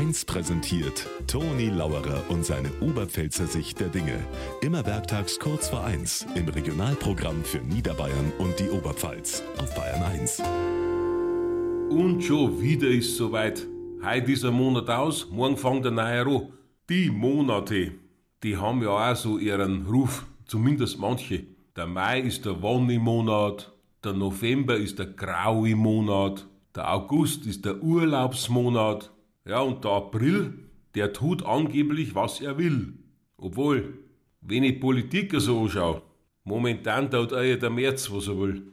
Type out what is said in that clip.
1 präsentiert Toni Lauerer und seine Oberpfälzer Sicht der Dinge. Immer werktags kurz vor 1 im Regionalprogramm für Niederbayern und die Oberpfalz auf Bayern 1. Und schon wieder ist soweit. Heute ein Monat aus, morgen fängt der neue an. Die Monate, die haben ja auch so ihren Ruf, zumindest manche. Der Mai ist der Wonnemonat, der November ist der graue Monat, der August ist der Urlaubsmonat, ja und der April, der tut angeblich, was er will. Obwohl, wenn ich Politik so anschaue, momentan tut er ja der März, was er will.